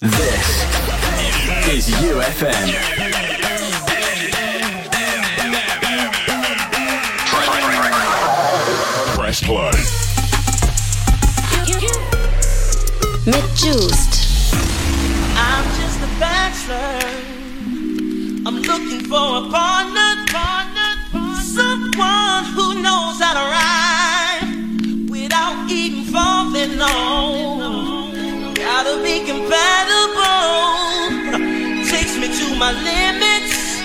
This is YouFM. Press play. Mit Juizzed. I'm just a bachelor. I'm looking for a partner. partner. my limits.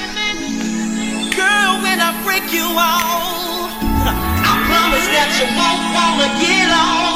Girl, when I break you off, I promise that you won't wanna get off.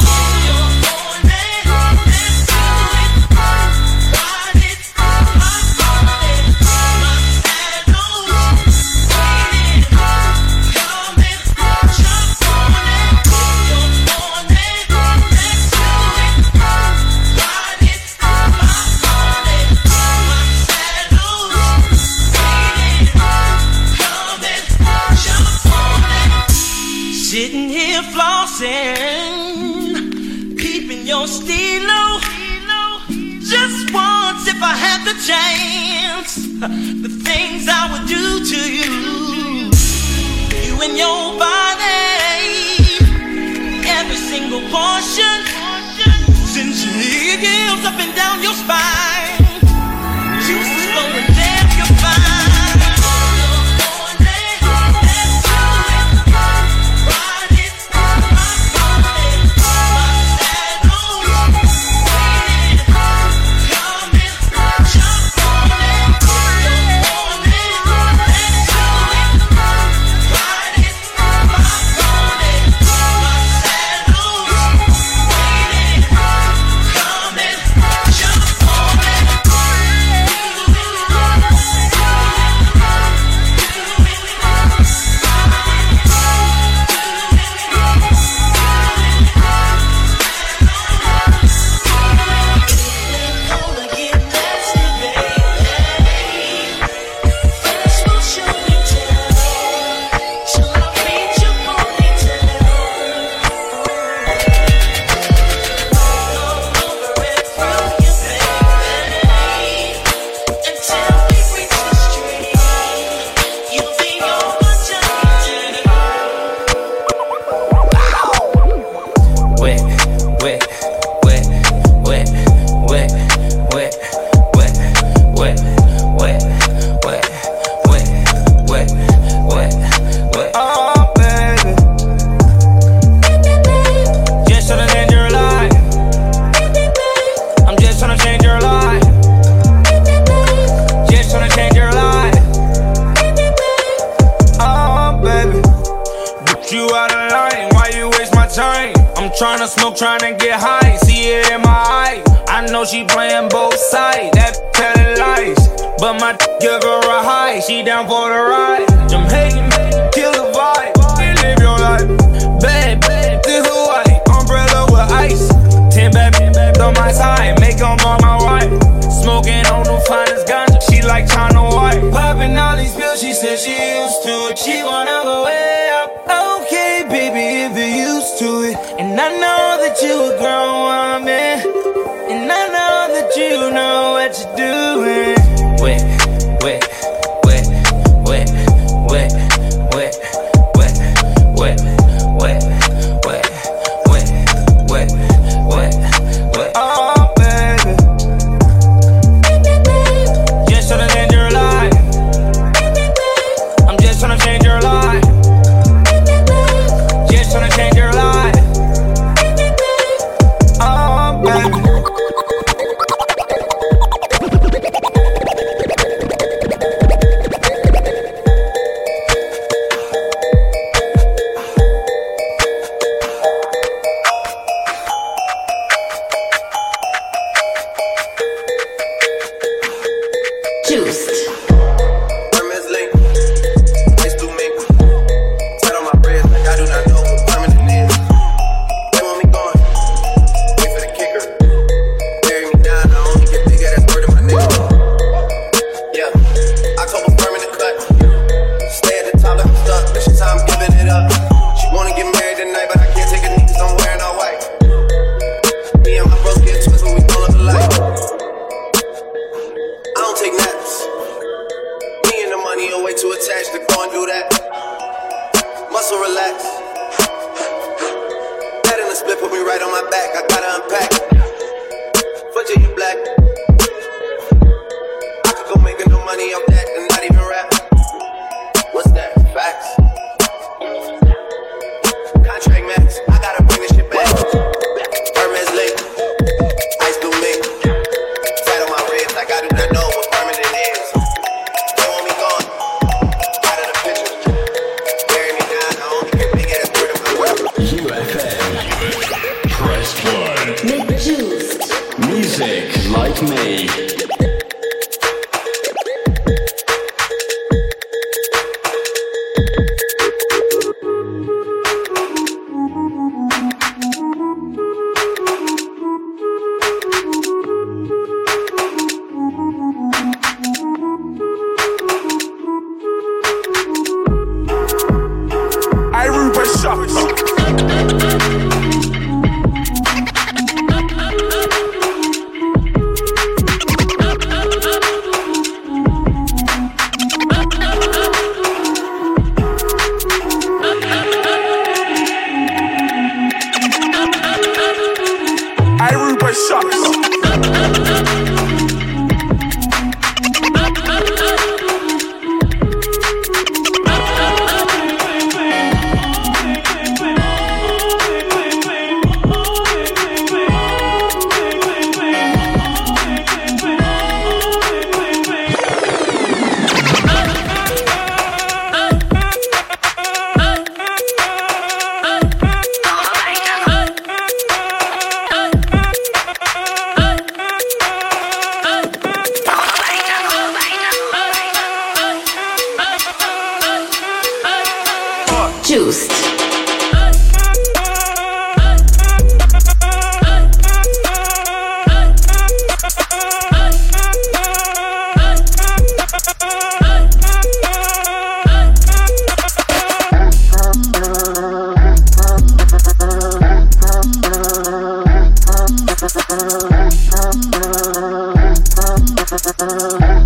Thank.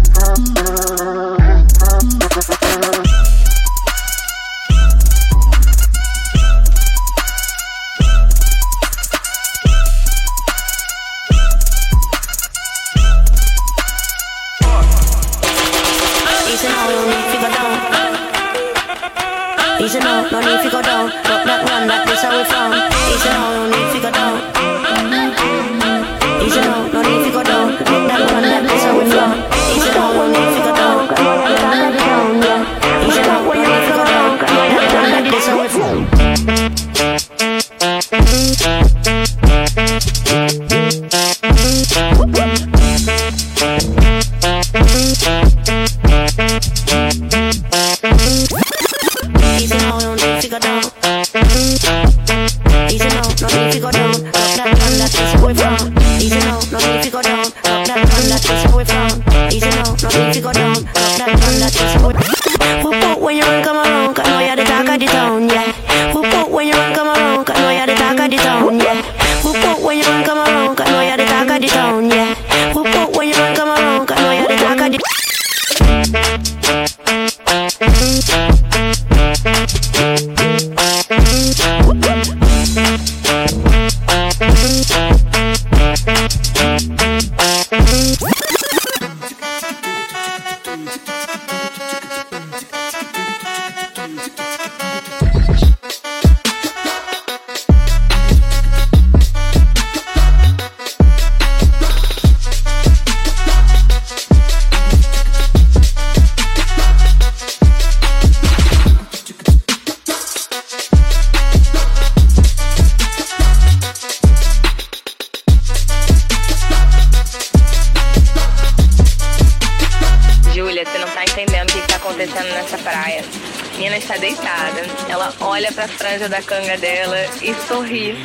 menina está deitada. Ela olha para a franja da canga dela e sorri.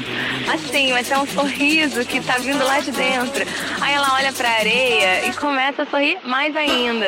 Assim, mas é um sorriso que está vindo lá de dentro. Aí ela olha para a areia e começa a sorrir mais ainda.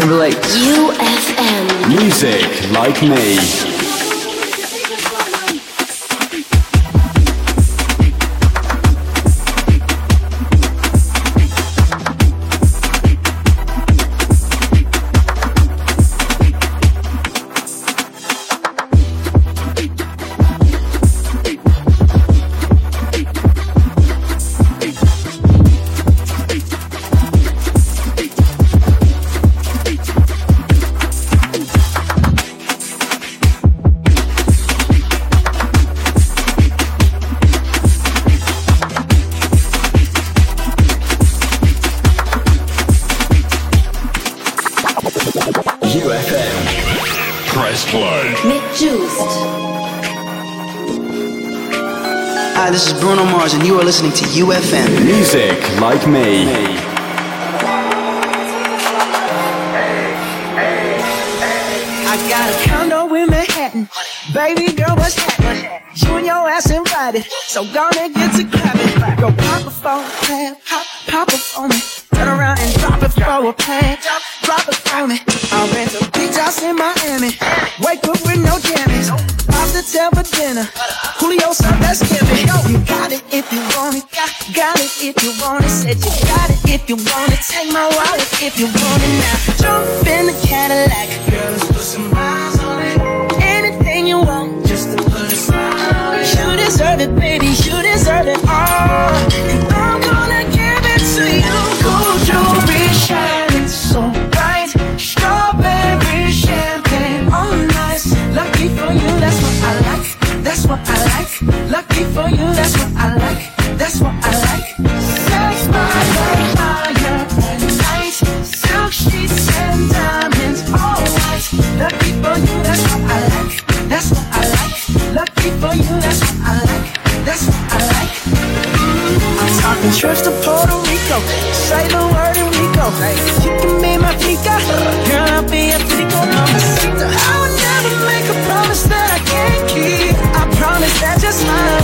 Timberlake. And you are listening to YouFM. Music like me. I got a condo in Manhattan. Baby girl, what's happening? You and your ass invited, so gonna get to clapping. Go pop a phone, pop, pop a phone. Turn around and drop it for a plan. Drop it for me. I'll rent a beach house in Miami. Wake up with no jammies. The tail for dinner. Julio said that's giving. You got it if you want it. Got, got it if you want it. Said you got it if you want it. Take my wallet if you want it now. Jump in the Cadillac. Girl, let's put some miles on it. Anything you want, just to put a smile on it. You deserve it, baby. You deserve it all. Lucky for you, that's what I like. That's what I like. Sex fire night. Silk sheets and diamonds, all for you, that's what I like. That's what I like. For you, that's what I like. That's what I like. Mm, I'm talking to Puerto Rico. Say the word and we go. You can be my chica. Girl, I'll be mamacita. I would never make a promise that I can't keep. I promise that smile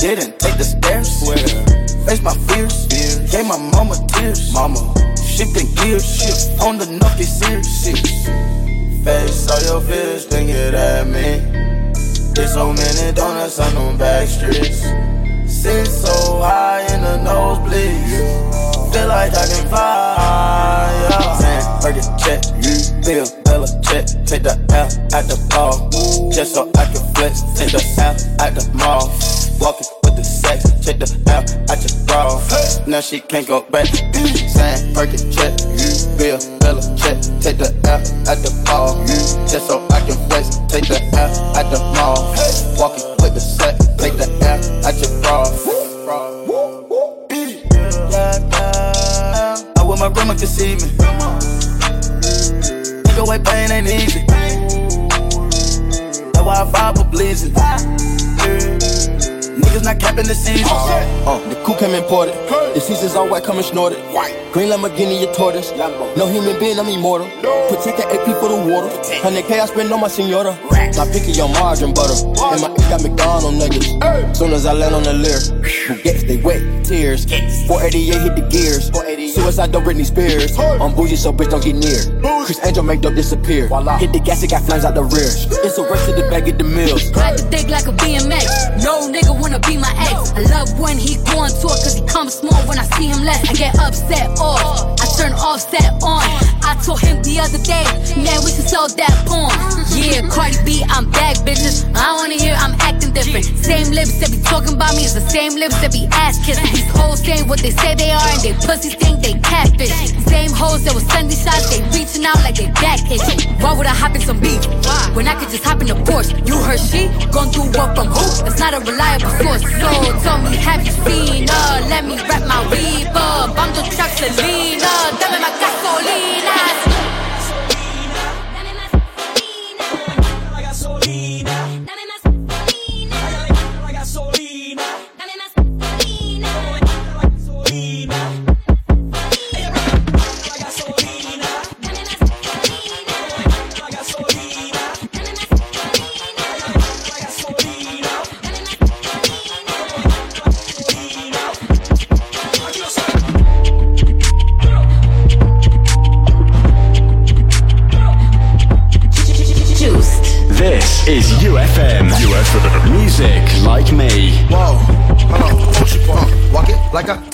didn't take the stairs. Face my fears, gave my mama tears. Mama, shifting gears, on the nucky serious. Face all your fears, then it at me. There's so many donuts on them back streets. Sit so high in the nose nosebleeds. Feel like I can fly. Yeah. Saying, Burger check, Bill Bella check. Take the L at the ball. Just so I can flex. Take the L at the mall. Walking with the sex. Check the L at your bra. Now she can't go back. Saying, Burger check, Bill Bella check. Take the L at the ball. Just so I can flex. Take the L at the mall. Walking with the sex. Take the L at your bra. My grandma could see me. Take away pain ain't easy. That's why I vibe with blazing. Niggas not capping the season. Uh, the coup came imported. The seasons all white, coming snorted. Green Lamborghini, your tortoise. No human being, I'm immortal. Protect the AP for the water. 100K I spend on my senora. My picky on margarine butter. And my ink got McDonald niggas. Soon as I land on the leer, who gets they wet tears. 488 hit the gears. Suicide don't Britney Spears. I'm bougie, so bitch don't get near. Criss Angel make dope disappear. Hit the gas, it got flames out the rear. It's a rush to the bag, of the mills. Ride the dick like a BMX. No nigga wanna be my ex. I love when he go on tour cause he comes small when I see him less. I get upset off. I turn offset on. I told him the other day, man, we should sell that porn. Yeah, Cardi B, I'm back, bitches. I wanna hear I'm acting different. Same lips that be talking about me is the same lips that be ass kissing. These hoes saying what they say they are and they pussies think they catfish. Same hoes that was sending shots, they reaching out like they back itching. Why would I hop in some beef? When I could just hop in a Porsche. You heard she gon' do what from who? That's not a reliable source. So tell me, have you seen her? Let me wrap my weave up. I'm the truck Selena. Dame más gasolina. Juizzed.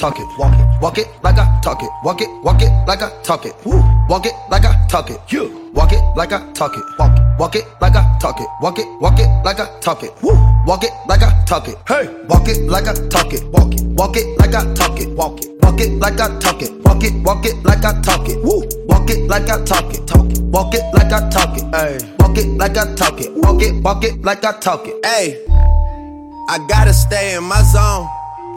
Talk it, walk it, walk it like I talk it, walk it, walk it like I talk it, Woo. walk it like I talk it, you, walk it like I talk it, walk it, walk it like I talk it, walk it, walk it like I talk it, Woo. walk it like I talk it, hey, walk it like I talk it, walk it, walk it like I talk it, walk it, walk it like I talk it, walk it, walk it like I talk it, Woo. walk it like I talk it, talk it, walk it like I talk it, hey, walk it like I talk it, walk it, walk it like I talk it, Hey, I gotta stay in my zone.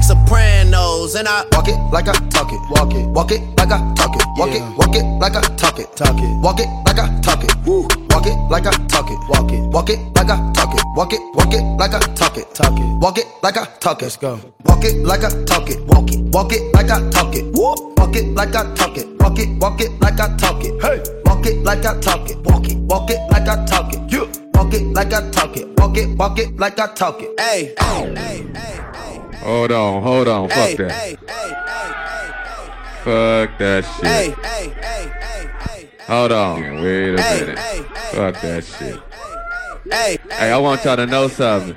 Like Sopranos, and I walk it like I talk it. Walk it, walk it like I talk it. Walk it, walk it like I talk it. Talk it, walk it like I talk it. Woo. Walk it like I talk it. Walk it, walk it like I talk it. Walk it, walk it like I talk it. Talk it, walk it like I talk it. Let's go. Walk it like I talk it. Walk it, walk it like I talk it. Woo. Walk it like I talk it. Walk it, walk it like I talk it. Hey. Walk it like I talk it. Walk it, walk it like I talk it. Yeah. Walk it like I talk it. Walk it, walk it like I talk it. Hey, hey, hey, hey. Hold on, hold on. Fuck Hey, that. hey, hey, Fuck that shit. hey, hey, hey, hey, Hold on. Wait a minute. Fuck that shit. hey, Hey, I want y'all to know something.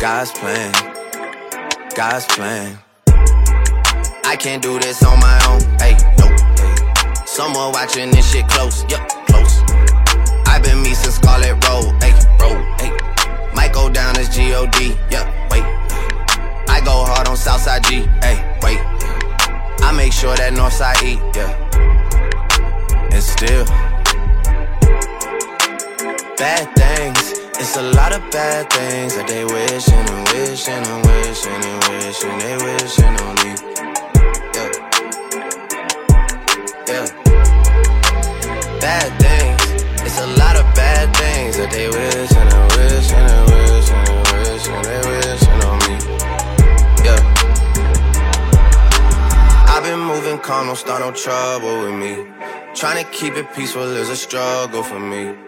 God's plan, God's plan. I can't do this on my own. Hey, no. Someone watching this shit close, yup, close. I've been me since Scarlett Road, hey, road, hey. Might go down as G-O-D, yup, wait. I go hard on Southside G, hey, wait. I make sure that Northside eat, yeah. And still, bad things. It's a lot of bad things that they wishing and wishing and wishing and wishing they wishing on me. Yeah. Yeah. Bad things. It's a lot of bad things that they wishing and wishing and wishing and wishing they wishing on me. Yeah. I've been moving calm, don't start no trouble with me. Trying to keep it peaceful is a struggle for me.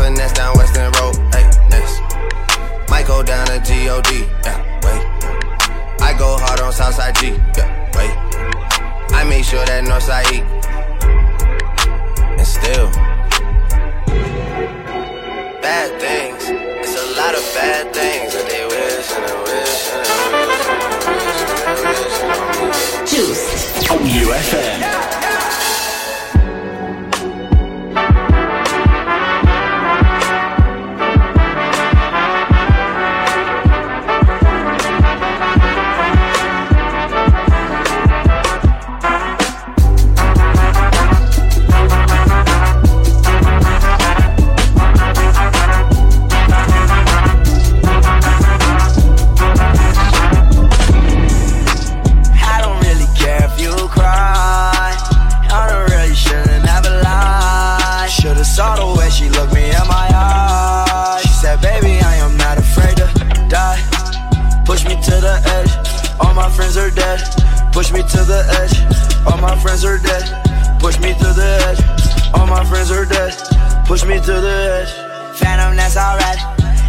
finesse down Weston Road. Hey, next. Might go down to G-O-D. Yeah, wait. I go hard on Southside G. Yeah, wait. I make sure that Northside eat. And still, bad things. It's a lot of bad things that they wish and they wish and they wish and they wish and they wish on me. Juizzed. On YouFM. I my friends are dead. Push me to the edge. Phantom, that's alright.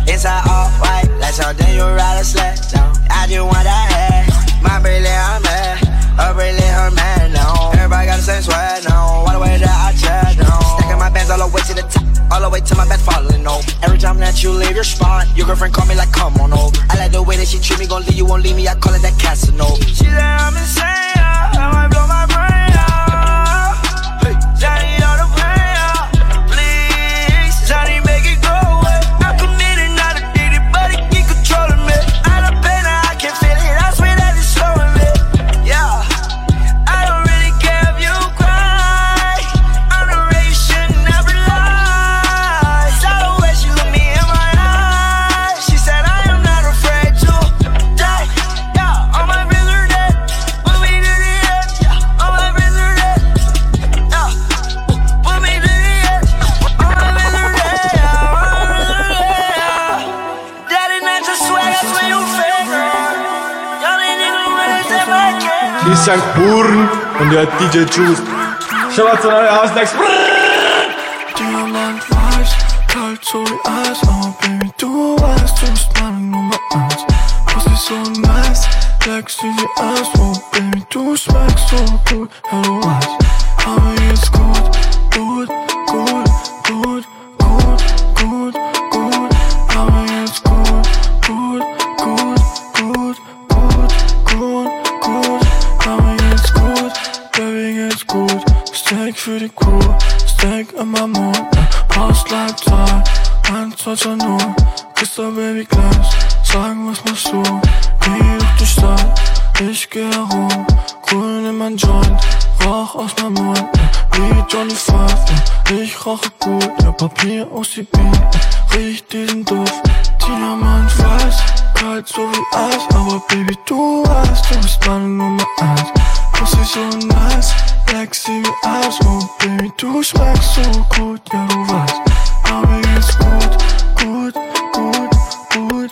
Inside all white, like something you ride a sled down. I just want that head. My bracelet, I'm mad. Her her man now. Everybody got the same swag now. All the way that I chat now. Stacking my bands all the way to the top. All the way to my bed falling over. Every time that you leave your spot, your girlfriend call me like, come on over. I like the way that she treat me, gon' leave you, won't leave me. I call it that Casanova. She said I'm insane. I might blow my brain out. Hey, St. Buren und hört DJ Juice. Schau mal zu euch aus. Diamant weiß, kalt so Eis, oh Baby, du weißt, du bist meine Nummer 1. Was ist so nice, leckst du sie aus, Steak für die Crew, Steak in meinem Mund. Hausleitzahl, 1, 2, 2, 0. Küss dein Baby gleich, sagen, was machst du? Geh durch die Stadt, ich geh herum. Grün in mein Joint, Rauch aus meinem Mund. Wie Johnny Five, ich rauche gut. Ja, Papier aus die Beat, riech diesen Duft. Diamant weiß, kalt so wie Eis. Aber Baby, du weißt, du bist meine Nummer eins. Poussé sur une masse, flexi mon pays touche max au coude, y'a l'ouvage. Armé une coude, coude.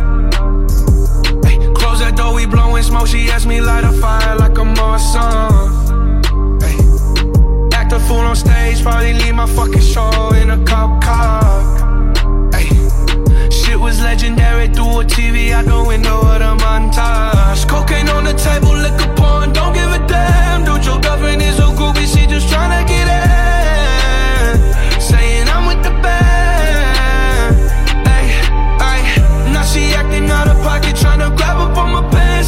Door, we blowing smoke. She asked me light a fire like a Morrison. Ay, Act a fool on stage, probably leave my fucking show in a cop car. Ay, Shit was legendary through a TV out the window of the montage. Cocaine on the table, liquor porn, don't give a damn. Dude, your girlfriend is a groupie, she just tryna get in. Saying I'm with the band. Ay, ay. Now she acting out of pocket,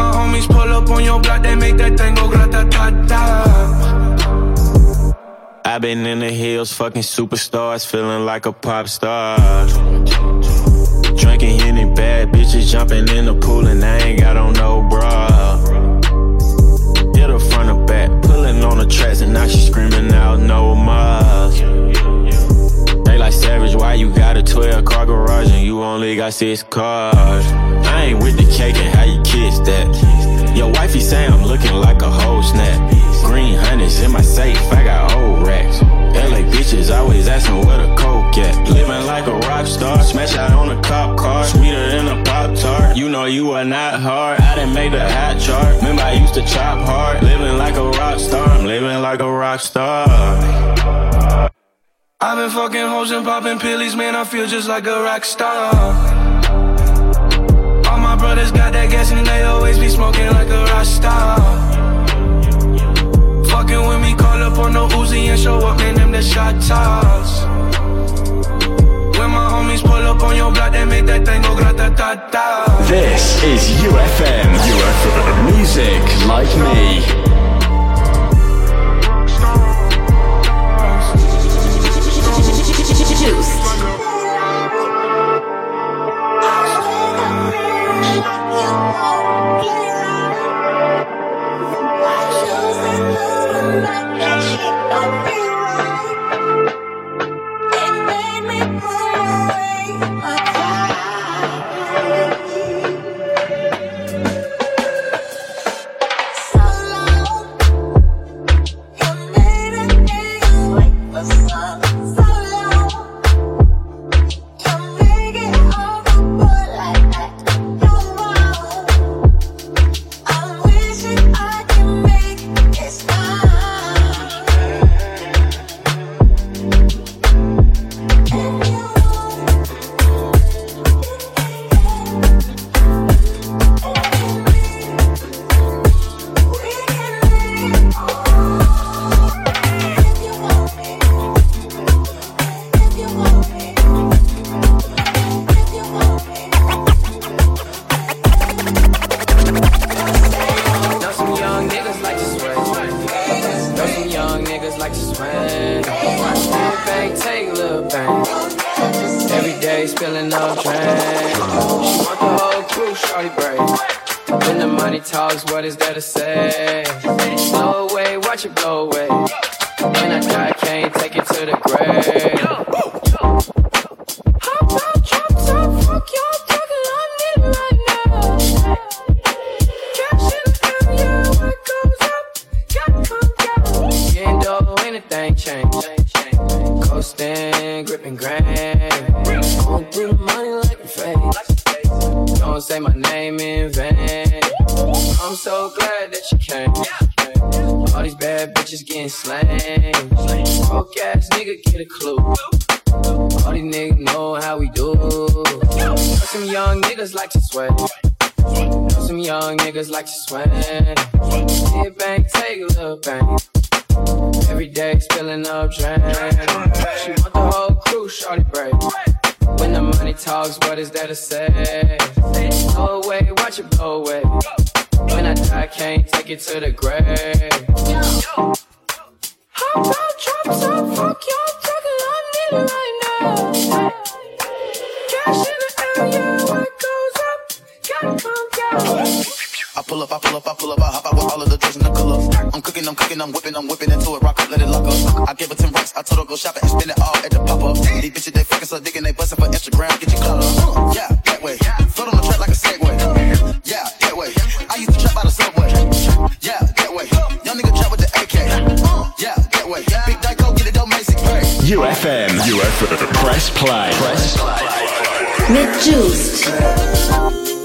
My homies pull up on your block, they make that thing go grata ta ta. I've been in the hills, fucking superstars, feeling like a pop star. Drinking any bad bitches, jumping in the pool, and I ain't got on no bra. Hit her front or back, pulling on the tracks, and now she screaming out no more. They like savage, why you got a 12 car garage and you only got six cars? Ain't with the cake and how you kiss that. Your wifey say I'm looking like a whole snap. Green honey's in my safe, I got old racks. LA bitches always asking where the coke at. Living like a rock star, smash out on a cop car, sweeter than a pop tart. You know you are not hard, I didn't make the hot chart. Remember I used to chop hard, living like a rock star. I'm living like a rock star. I've been fucking hoes and popping pillies, man. I feel just like a rock star. Brothers got that gas and they always be smoking like a rock star. Fucking with me, call up on the Uzi and show up, man. Them the shot toss. When my homies pull up on your block, they make that grata ta ta. This is YouFM. YouFM. Music like me. Say? Blow away, watch it blow away. When I die, I can't take it to the grave. Hop out, drop top, fuck y'all talking, I need it right now. I pull up, I pull up, I pull up, I hop out with all of the drugs and the color. I'm cooking, I'm cooking, I'm whipping, I'm whipping into it, rock up, let it lock up. I gave her 10 racks, I told her go shopping and spend it all at the pop up. These bitches, they fucking so digging, they busting for Instagram, get your color. Uh, yeah, that way. Float on the track like a Segway. Yeah, that way. I used to trap by the subway. Yeah, that way. Young nigga trap with the AK. Uh, yeah, that way. Big Dyko, get it, don't make six pay. YouFM. YouFM. Press play. Press play. Mit Juizzed.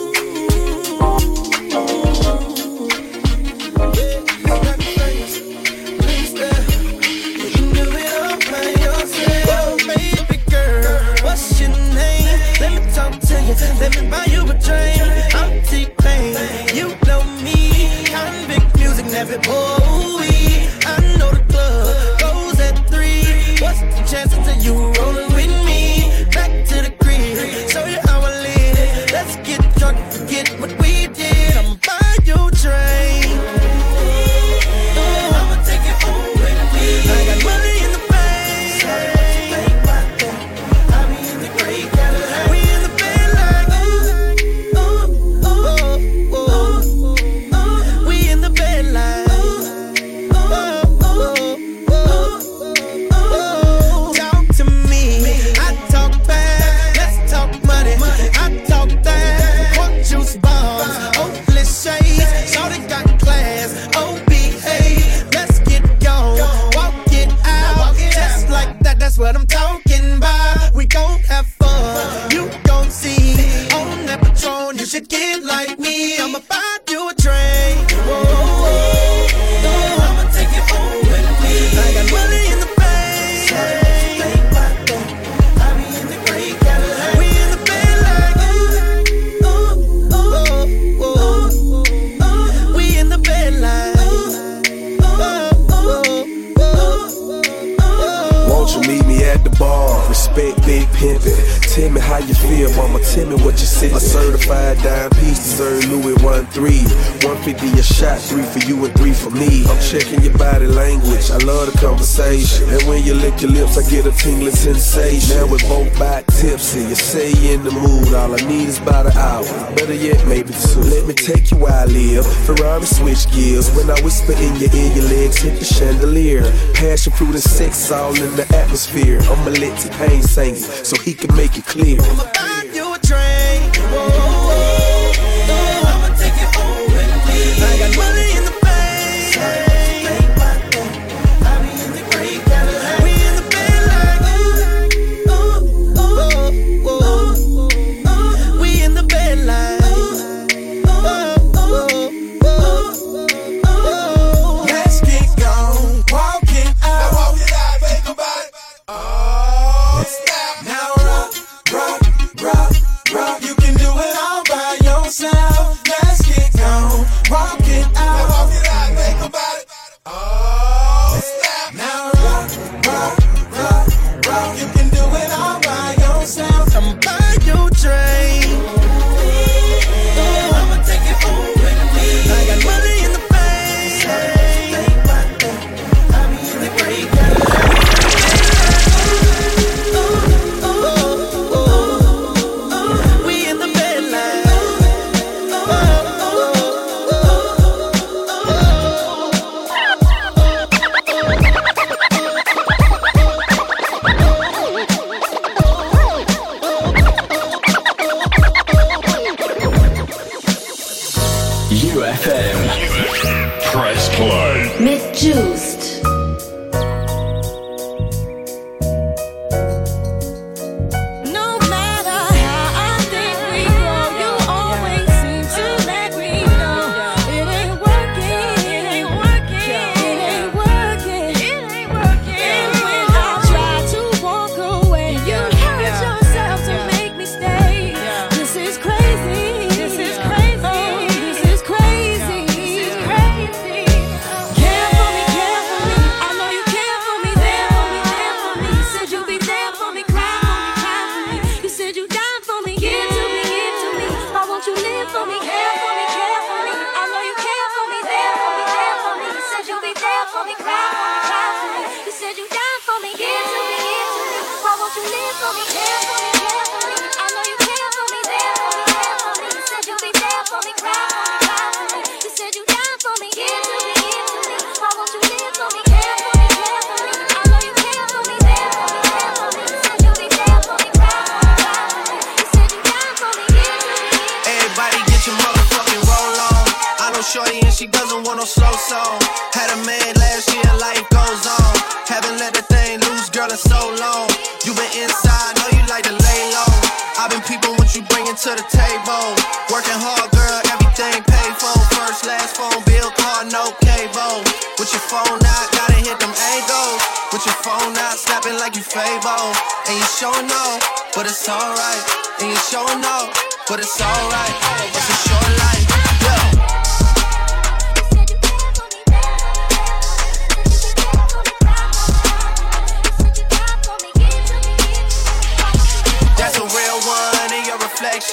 Let me buy you a drink. I'm T-Pain. You know me. Konvict music, never boy. take you where I live. Ferrari switch gears. When I whisper in your ear, your legs hit the chandelier. Passion fruit and sex all in the atmosphere. I'm a lit to pain saint, so he can make it clear. to the table. Working hard, girl, everything paid for. First, last phone bill, car, no cable. With your phone out, gotta hit them angles. With your phone out, snapping like you Fabo. And you showing sure off, but it's alright. And you showing sure off, but it's alright. It's a short life.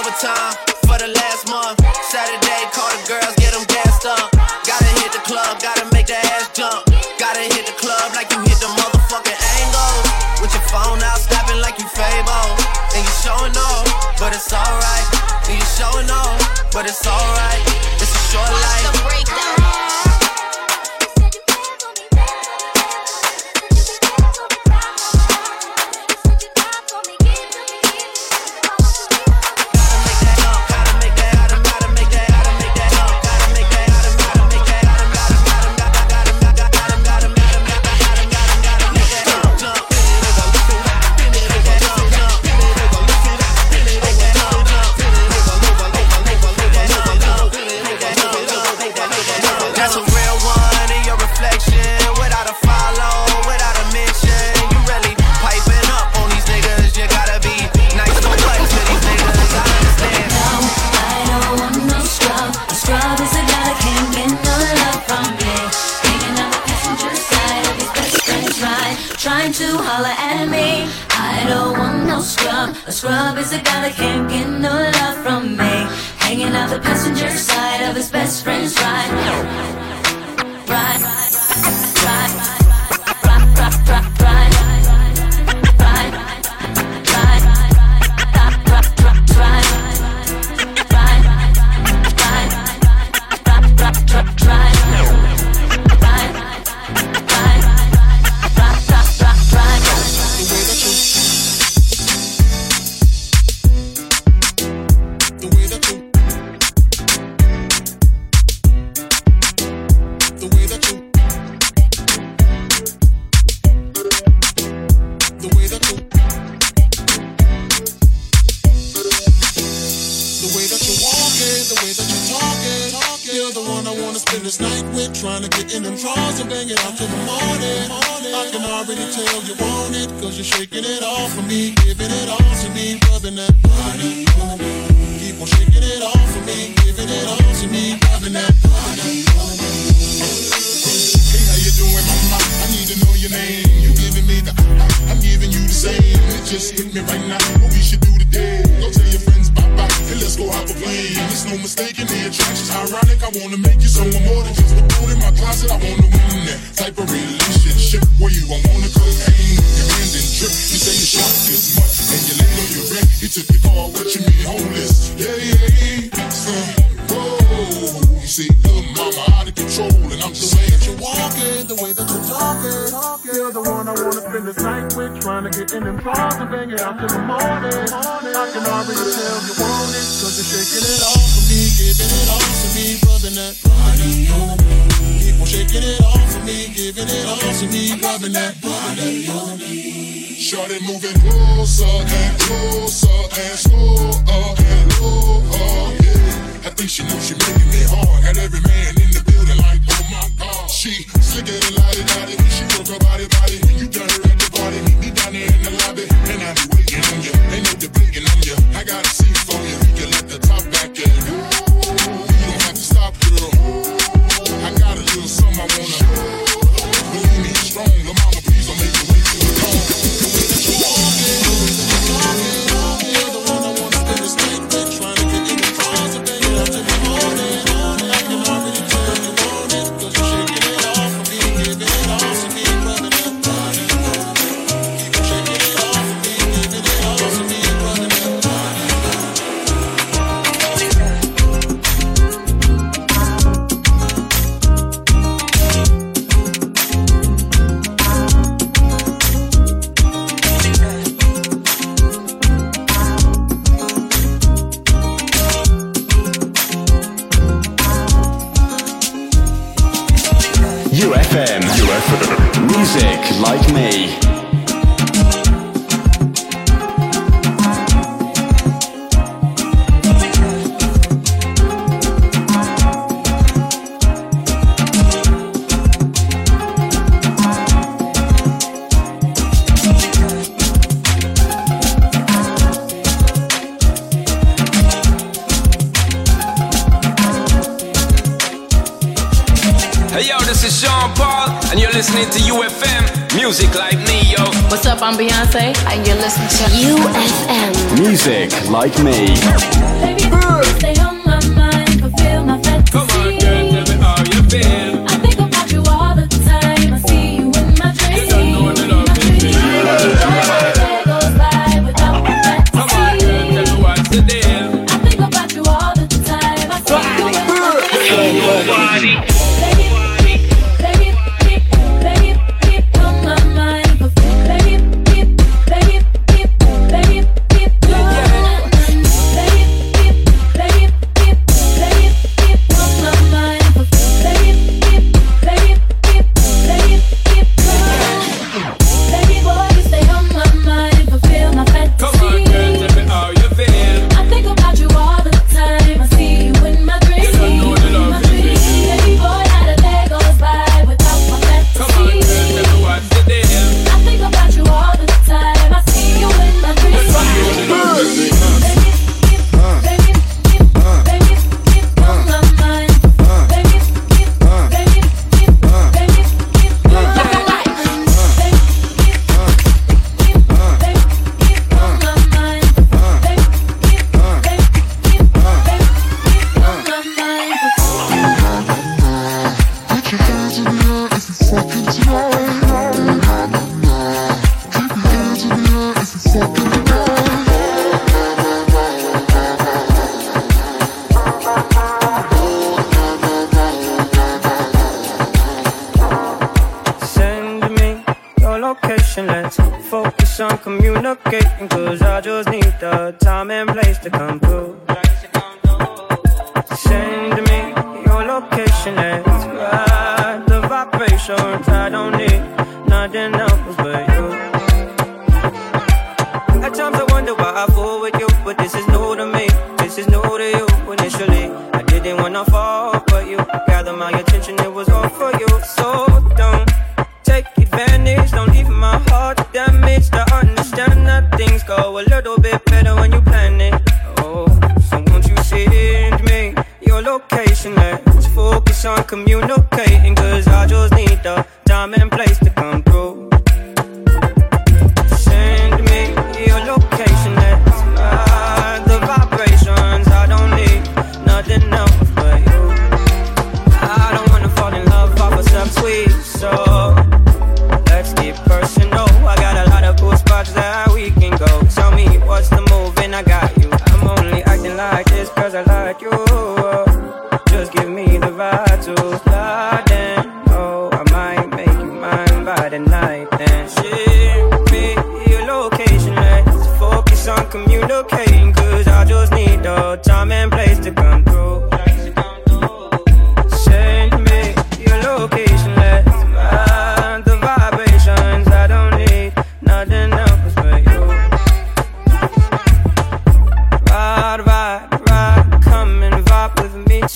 overtime for the last month. Saturday, call the girls, get them gassed up. Gotta hit the club, gotta make the ass jump. Gotta hit the club like you hit the motherfucking angle. With your phone out, snapping like you Fabo. And you showing off, but it's alright. And you showing off, but it's alright. It's a short life. Car, you mean homeless? Yeah, yeah, uh, whoa. You see, little mama out of control, and I'm just saying you're walking, the way that you're talking. You're the one I wanna spend the night with, trying to get in them drawers and bang it out till the morning. I can already tell you want it, cause you're shaking it off for me, giving it all to me, rubbing that body on me. On shaking it off for me, giving it all to me, rubbing that body on me. Shorty moving closer and closer and slower and lower, yeah. I think she knows she making me hard. Had every man in the building like, oh my god. She slicker than lottie lottie. She work her body body. You done her at the party. Meet me down there in the lobby. And I be waiting on you. Ain't no debating on you. I got a seat for you. You can let the top back in. You don't have to stop, girl. I got a little something I wanna. Believe me, strong. The mama, Music Like Me. What's up? I'm Beyonce, and you're listening to YouFM. Music like me. Stay on my mind, fulfill my fantasy. Come on, girl, tell me how you feel.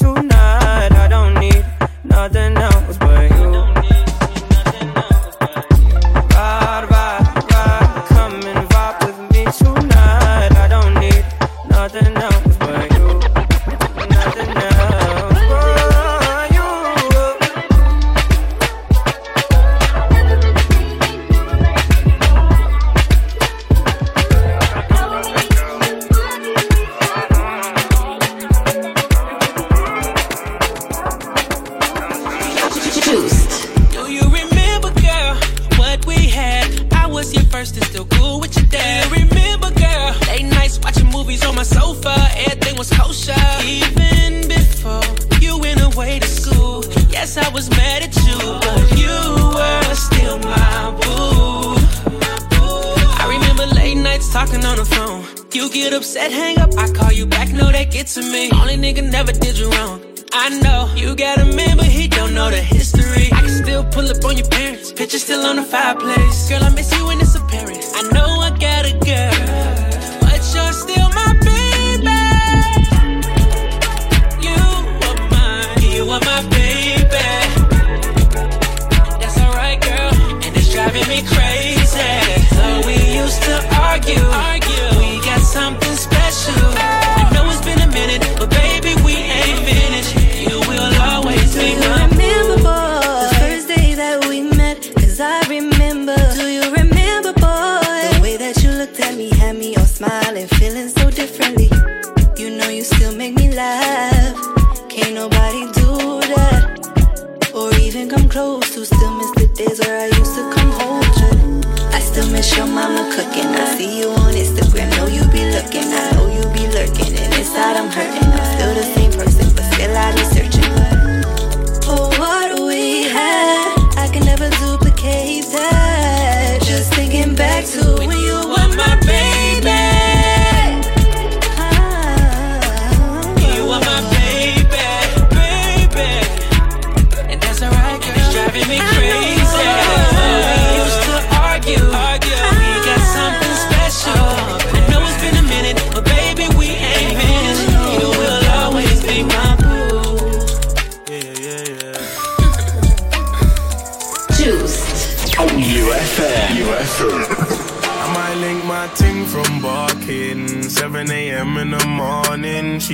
tonight. your mama cooking. I see you on Instagram, know you be looking. I know you be lurking, and inside I'm hurting. I'm still the same person, but still I just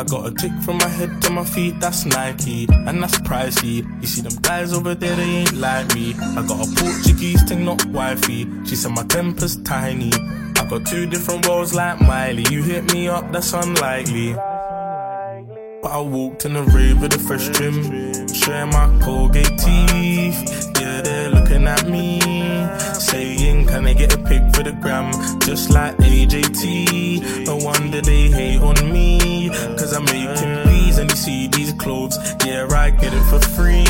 I got a tick from my head to my feet, that's Nike, and that's pricey. You see them guys over there, they ain't like me. I got a Portuguese thing, not wifey. She said my temper's tiny. I got two different roles like Miley. You hit me up, that's unlikely. But I walked in the rave with a fresh trim, sharing my Colgate teeth. Yeah, they're looking at me, saying, Can I get a pic for the gram? Just like AJT. No wonder they hate on me, peas and you see these clothes. Yeah, I get it for free.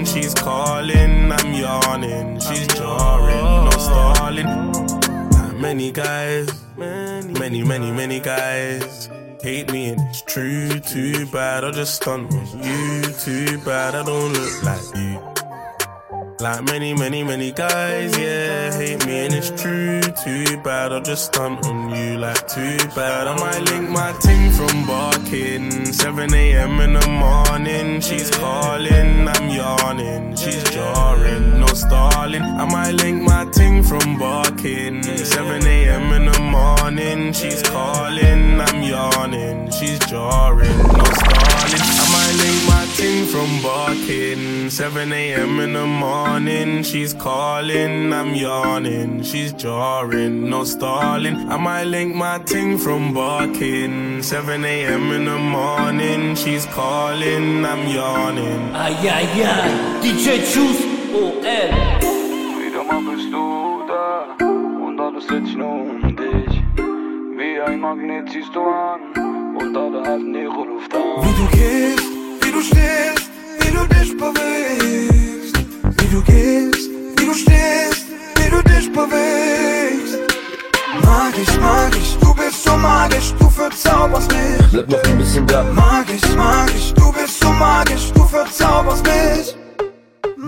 she's calling, I'm yawning, she's jarring, no stalling. Many guys, many, many, many guys hate me and it's true. Too bad I just stunt on you. Too bad I don't look like you. Like many, many, many guys, yeah, hate me and it's true. Too bad I just stunt on you. Like too bad I might link my ting from barking. 7 a.m. in the morning, she's calling, I'm yawning, she's jarring, no stalling. I might link my ting from barking. 7 a.m. in the morning, she's calling, I'm yawning, she's jarring, no stalling. I might link my ting from barking. 7 a.m. in the morning, she's calling, I'm yawning, she's jarring, no stalling. I might link my ting from barking. 7 a.m. in the morning, she's calling, I'm yawning. Ay, ay, ay, DJ Juice, OL. Wieder mal bist du da und Wie ein Magnet ziehst du an und alle halten ihre Luft an. Wie du gehst, wie du stehst, wie du dich bewegst. Wie du gehst, wie du stehst, wie du dich bewegst. Magisch, magisch, du bist so magisch, du verzauberst mich. Bleib noch ein bisschen da. Magisch, magisch, du bist so magisch, du verzauberst mich.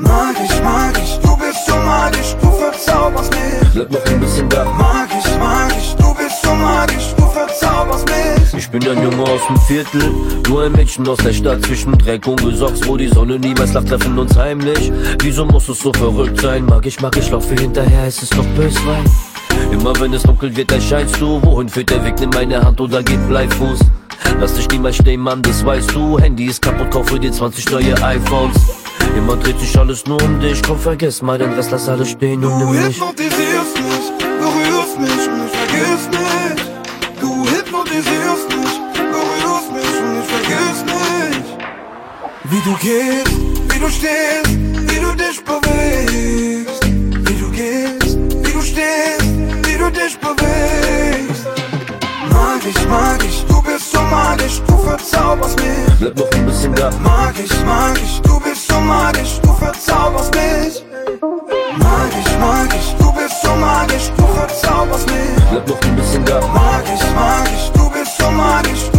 Magisch, magisch, du bist so magisch, du verzauberst mich. Bleib noch ein bisschen da. Magisch, magisch, du bist so magisch, du verzauberst mich. Ich bin ein Junge aus dem Viertel, nur ein Mädchen aus der Stadt zwischen Dreck und Gesocks, wo die Sonne niemals lacht, treffen uns heimlich. Wieso muss es so verrückt sein? Mag ich, mag ich, laufe hinterher, es ist doch Böswein. Immer wenn es dunkel wird, erscheinst du. Wohin führt der Weg? Nimm meine Hand oder gib Bleifuß. Lass dich niemals stehen, Mann, das weißt du. Handy ist kaputt, kaufe dir 20 neue iPhones. Immer dreht sich alles nur um dich. Komm, vergiss mal den Rest, lass alles stehen und Du nimm mich. hypnotisierst mich, berührst mich und ich vergiss nicht. Du hypnotisierst mich, berührst mich und ich vergiss nicht. Wie du gehst, wie du stehst, wie du dich bewegst. Wie du gehst, wie du stehst, wie du dich bewegst. Du bist so magisch, du verzauberst mich. Bleib noch ein bisschen da. Magisch, magisch, du bist so magisch, du verzauberst mich. Magisch, magisch, du bist so magisch, du verzauberst mich. Bleib noch ein bisschen da. Magisch, magisch, du bist so magisch.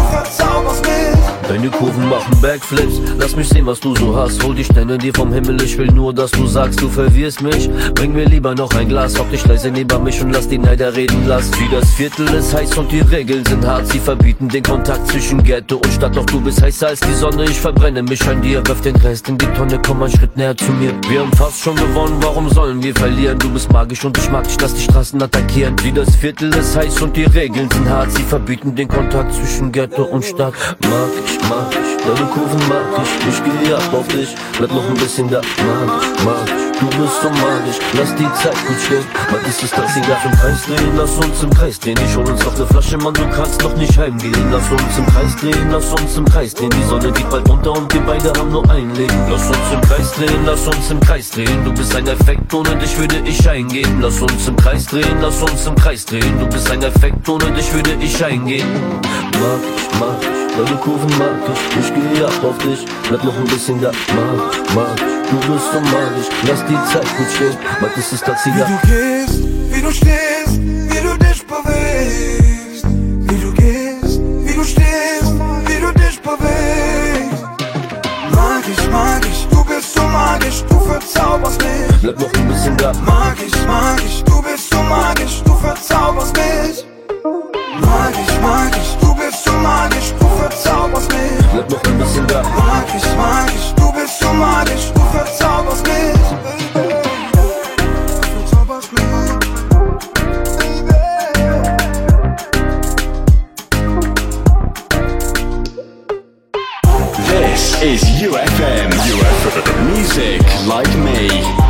Deine Kurven machen Backflips. Lass mich sehen, was du so hast. Hol die Sterne dir vom Himmel. Ich will nur, dass du sagst, du verwirrst mich. Bring mir lieber noch ein Glas. Hock dich leise neben mich und lass die Neider reden. Lass wie das Viertel ist heiß und die Regeln sind hart. Sie verbieten den Kontakt zwischen Ghetto und Stadt. Doch du bist heißer als die Sonne. Ich verbrenne mich an dir. Wirf den Rest in die Tonne. Komm einen Schritt näher zu mir. Wir haben fast schon gewonnen. Warum sollen wir verlieren? Du bist magisch und ich mag dich. Lass die Straßen attackieren. Wie das Viertel ist heiß und die Regeln sind hart. Sie verbieten den Kontakt zwischen Ghetto und Stadt. Mag ich, mag ich. Deine Kurven mag ich, ich gehe ab auf dich. Bleib noch ein bisschen da, mag ich, mag ich. Du bist so magisch, lass die Zeit gut stehen. Was ist es, sie gleich im Kreis drehen? Lass uns im Kreis drehen. Ich hol uns auf ne Flasche, Mann, du kannst noch nicht heimgehen. Lass uns im Kreis drehen, lass uns im Kreis drehen. Die Sonne geht bald unter und wir beide haben nur ein Leben. Lass uns im Kreis drehen, lass uns im Kreis drehen. Du bist ein Effekt, ohne dich würde ich eingehen. Lass uns im Kreis drehen, lass uns im Kreis drehen. Du bist ein Effekt, ohne dich würde ich eingehen. Mag ich, mag ich, deine Kurven mag ich. Ich gehe ab auf dich, bleib noch ein bisschen da. Mag ich, mag ich. Du bist so magisch, lass die Zeit gut stehen. Was ist es, dass sie Wie du gehst, wie du stehst, wie du dich bewegst. Wie du gehst, wie du stehst, wie du dich bewegst. Mag ich, mag ich, du bist so magisch, du verzauberst mich. Bleib noch ein bisschen da. Mag ich, mag ich, du bist so magisch, du verzauberst mich. Mag ich, Bleib noch ein bisschen da. Mag ich, mag ich, du bist so magisch, du verzauberst mich. This is YouFM. YouFM. Music like me.